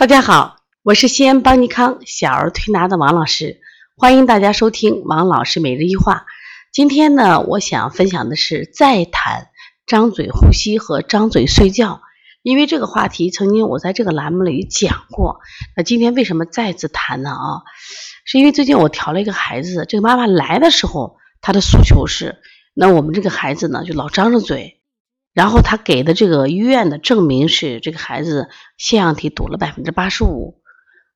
大家好，我是西安邦尼康小儿推拿的王老师，欢迎大家收听王老师每日一话。今天呢，我想分享的是再谈张嘴呼吸和张嘴睡觉，因为这个话题曾经我在这个栏目里讲过。那今天为什么再次谈呢？啊，是因为最近我调了一个孩子，这个妈妈来的时候，她的诉求是，那我们这个孩子呢，就老张着嘴。然后他给的这个医院的证明是这个孩子腺样体堵了百分之八十五，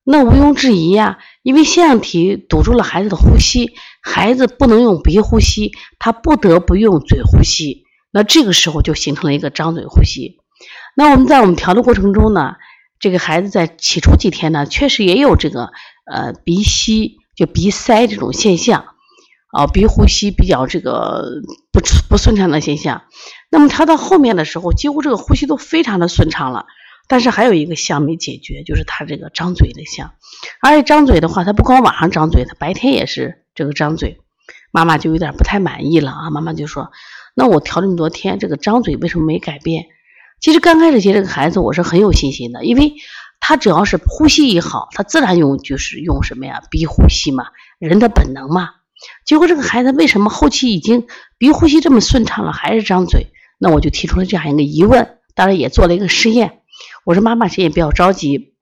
那毋庸置疑呀，因为腺样体堵住了孩子的呼吸，孩子不能用鼻呼吸，他不得不用嘴呼吸，那这个时候就形成了一个张嘴呼吸。那我们在我们调的过程中呢，这个孩子在起初几天呢，确实也有这个呃鼻吸就鼻塞这种现象。啊，鼻呼吸比较这个不不顺畅的现象，那么他到后面的时候，几乎这个呼吸都非常的顺畅了。但是还有一个项没解决，就是他这个张嘴的项，而且张嘴的话，他不光晚上张嘴，他白天也是这个张嘴。妈妈就有点不太满意了啊，妈妈就说：“那我调这么多天，这个张嘴为什么没改变？”其实刚开始接这个孩子，我是很有信心的，因为他只要是呼吸一好，他自然用就是用什么呀，鼻呼吸嘛，人的本能嘛。结果这个孩子为什么后期已经鼻呼吸这么顺畅了，还是张嘴？那我就提出了这样一个疑问，当然也做了一个实验。我说妈妈，谁也不要着急。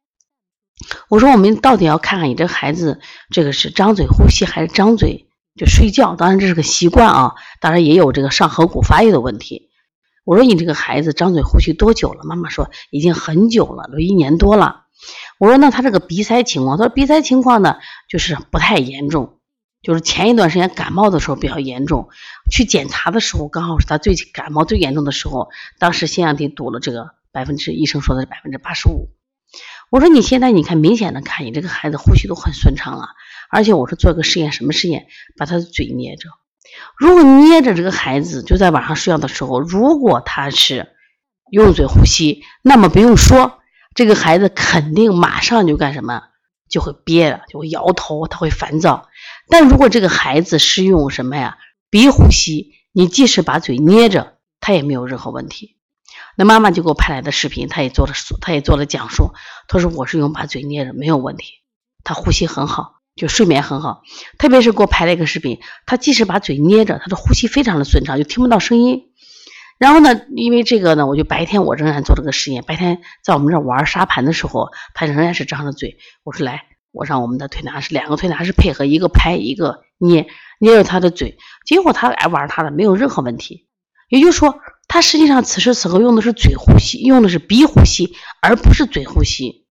我说我们到底要看看你这孩子这个是张嘴呼吸还是张嘴就睡觉？当然这是个习惯啊，当然也有这个上颌骨发育的问题。我说你这个孩子张嘴呼吸多久了？妈妈说已经很久了，都一年多了。我说那他这个鼻塞情况，他说鼻塞情况呢就是不太严重。就是前一段时间感冒的时候比较严重，去检查的时候刚好是他最感冒最严重的时候，当时腺样体堵了这个百分之，医生说的是百分之八十五。我说你现在你看明显的看你这个孩子呼吸都很顺畅了，而且我说做个实验，什么实验？把他的嘴捏着，如果捏着这个孩子就在晚上睡觉的时候，如果他是用嘴呼吸，那么不用说，这个孩子肯定马上就干什么？就会憋了，就会摇头，他会烦躁。但如果这个孩子是用什么呀？鼻呼吸，你即使把嘴捏着，他也没有任何问题。那妈妈就给我拍来的视频，他也做了，他也做了讲述。他说我是用把嘴捏着，没有问题，他呼吸很好，就睡眠很好。特别是给我拍了一个视频，他即使把嘴捏着，他的呼吸非常的顺畅，就听不到声音。然后呢，因为这个呢，我就白天我仍然做了个实验。白天在我们这玩沙盘的时候，他仍然是张着嘴。我说来，我让我们的推拿师两个推拿师配合，一个拍一个捏，捏着他的嘴。结果他爱玩他的，没有任何问题。也就是说，他实际上此时此刻用的是嘴呼吸，用的是鼻呼吸，而不是嘴呼吸。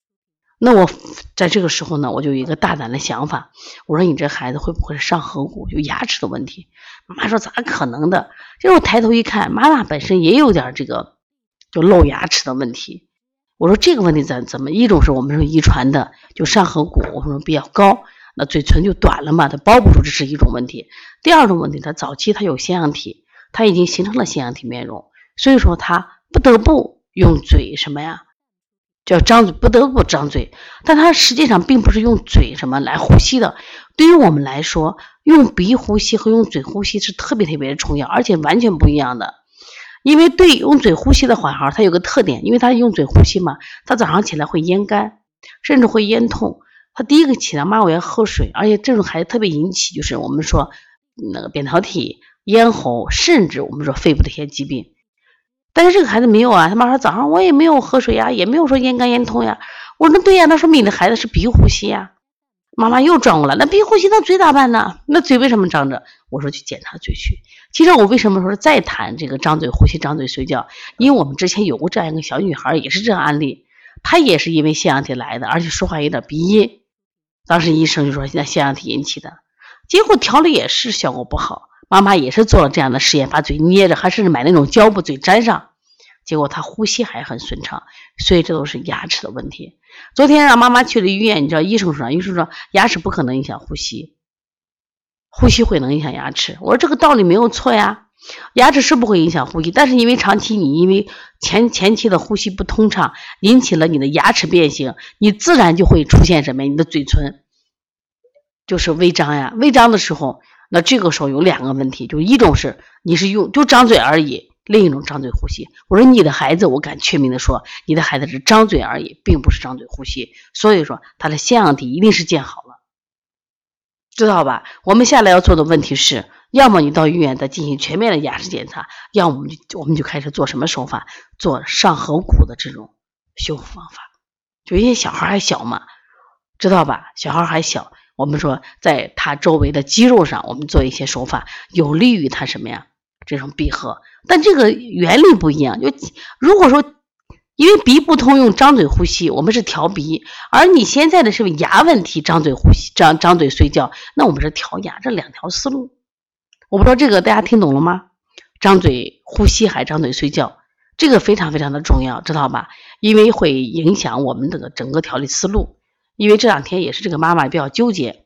那我在这个时候呢，我就有一个大胆的想法，我说你这孩子会不会是上颌骨有牙齿的问题？妈妈说咋可能的？结果抬头一看，妈妈本身也有点这个就露牙齿的问题。我说这个问题怎怎么？一种是我们说遗传的，就上颌骨我们说比较高，那嘴唇就短了嘛，它包不住，这是一种问题。第二种问题，它早期它有腺样体，它已经形成了腺样体面容，所以说它不得不用嘴什么呀？叫张嘴，不得不张嘴，但它实际上并不是用嘴什么来呼吸的。对于我们来说，用鼻呼吸和用嘴呼吸是特别特别的重要，而且完全不一样的。因为对用嘴呼吸的话，哈，它有个特点，因为他用嘴呼吸嘛，他早上起来会咽干，甚至会咽痛。他第一个起来，妈我要喝水，而且这种孩子特别引起，就是我们说那个扁桃体、咽喉，甚至我们说肺部的一些疾病。但是这个孩子没有啊，他妈说早上我也没有喝水呀，也没有说咽干咽痛呀。我说对呀，那说明你的孩子是鼻呼吸呀。妈妈又转过来，那鼻呼吸那嘴咋办呢？那嘴为什么张着？我说去检查嘴去。其实我为什么说再谈这个张嘴呼吸、张嘴睡觉？因为我们之前有过这样一个小女孩，也是这样案例，她也是因为腺样体来的，而且说话有点鼻音。当时医生就说现在腺样体引起的，结果调理也是效果不好。妈妈也是做了这样的实验，把嘴捏着，还甚至买那种胶布嘴粘上，结果他呼吸还很顺畅，所以这都是牙齿的问题。昨天让妈妈去了医院，你知道医生说，医生说牙齿不可能影响呼吸，呼吸会能影响牙齿。我说这个道理没有错呀，牙齿是不会影响呼吸，但是因为长期你因为前前期的呼吸不通畅，引起了你的牙齿变形，你自然就会出现什么？你的嘴唇就是微张呀，微张的时候。那这个时候有两个问题，就一种是你是用就张嘴而已，另一种张嘴呼吸。我说你的孩子，我敢确定的说，你的孩子是张嘴而已，并不是张嘴呼吸。所以说他的腺样体一定是建好了，知道吧？我们下来要做的问题是，要么你到医院再进行全面的牙齿检查，要么我们就我们就开始做什么手法，做上颌骨的这种修复方法。就因为小孩还小嘛，知道吧？小孩还小。我们说，在他周围的肌肉上，我们做一些手法，有利于他什么呀？这种闭合，但这个原理不一样。就如果说，因为鼻不通，用张嘴呼吸，我们是调鼻；而你现在的是牙问题，张嘴呼吸，张张嘴睡觉，那我们是调牙，这两条思路。我不知道这个大家听懂了吗？张嘴呼吸还张嘴睡觉，这个非常非常的重要，知道吧？因为会影响我们这个整个调理思路。因为这两天也是这个妈妈比较纠结，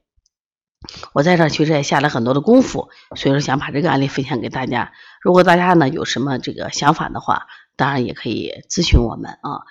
我在这其实也下了很多的功夫，所以说想把这个案例分享给大家。如果大家呢有什么这个想法的话，当然也可以咨询我们啊。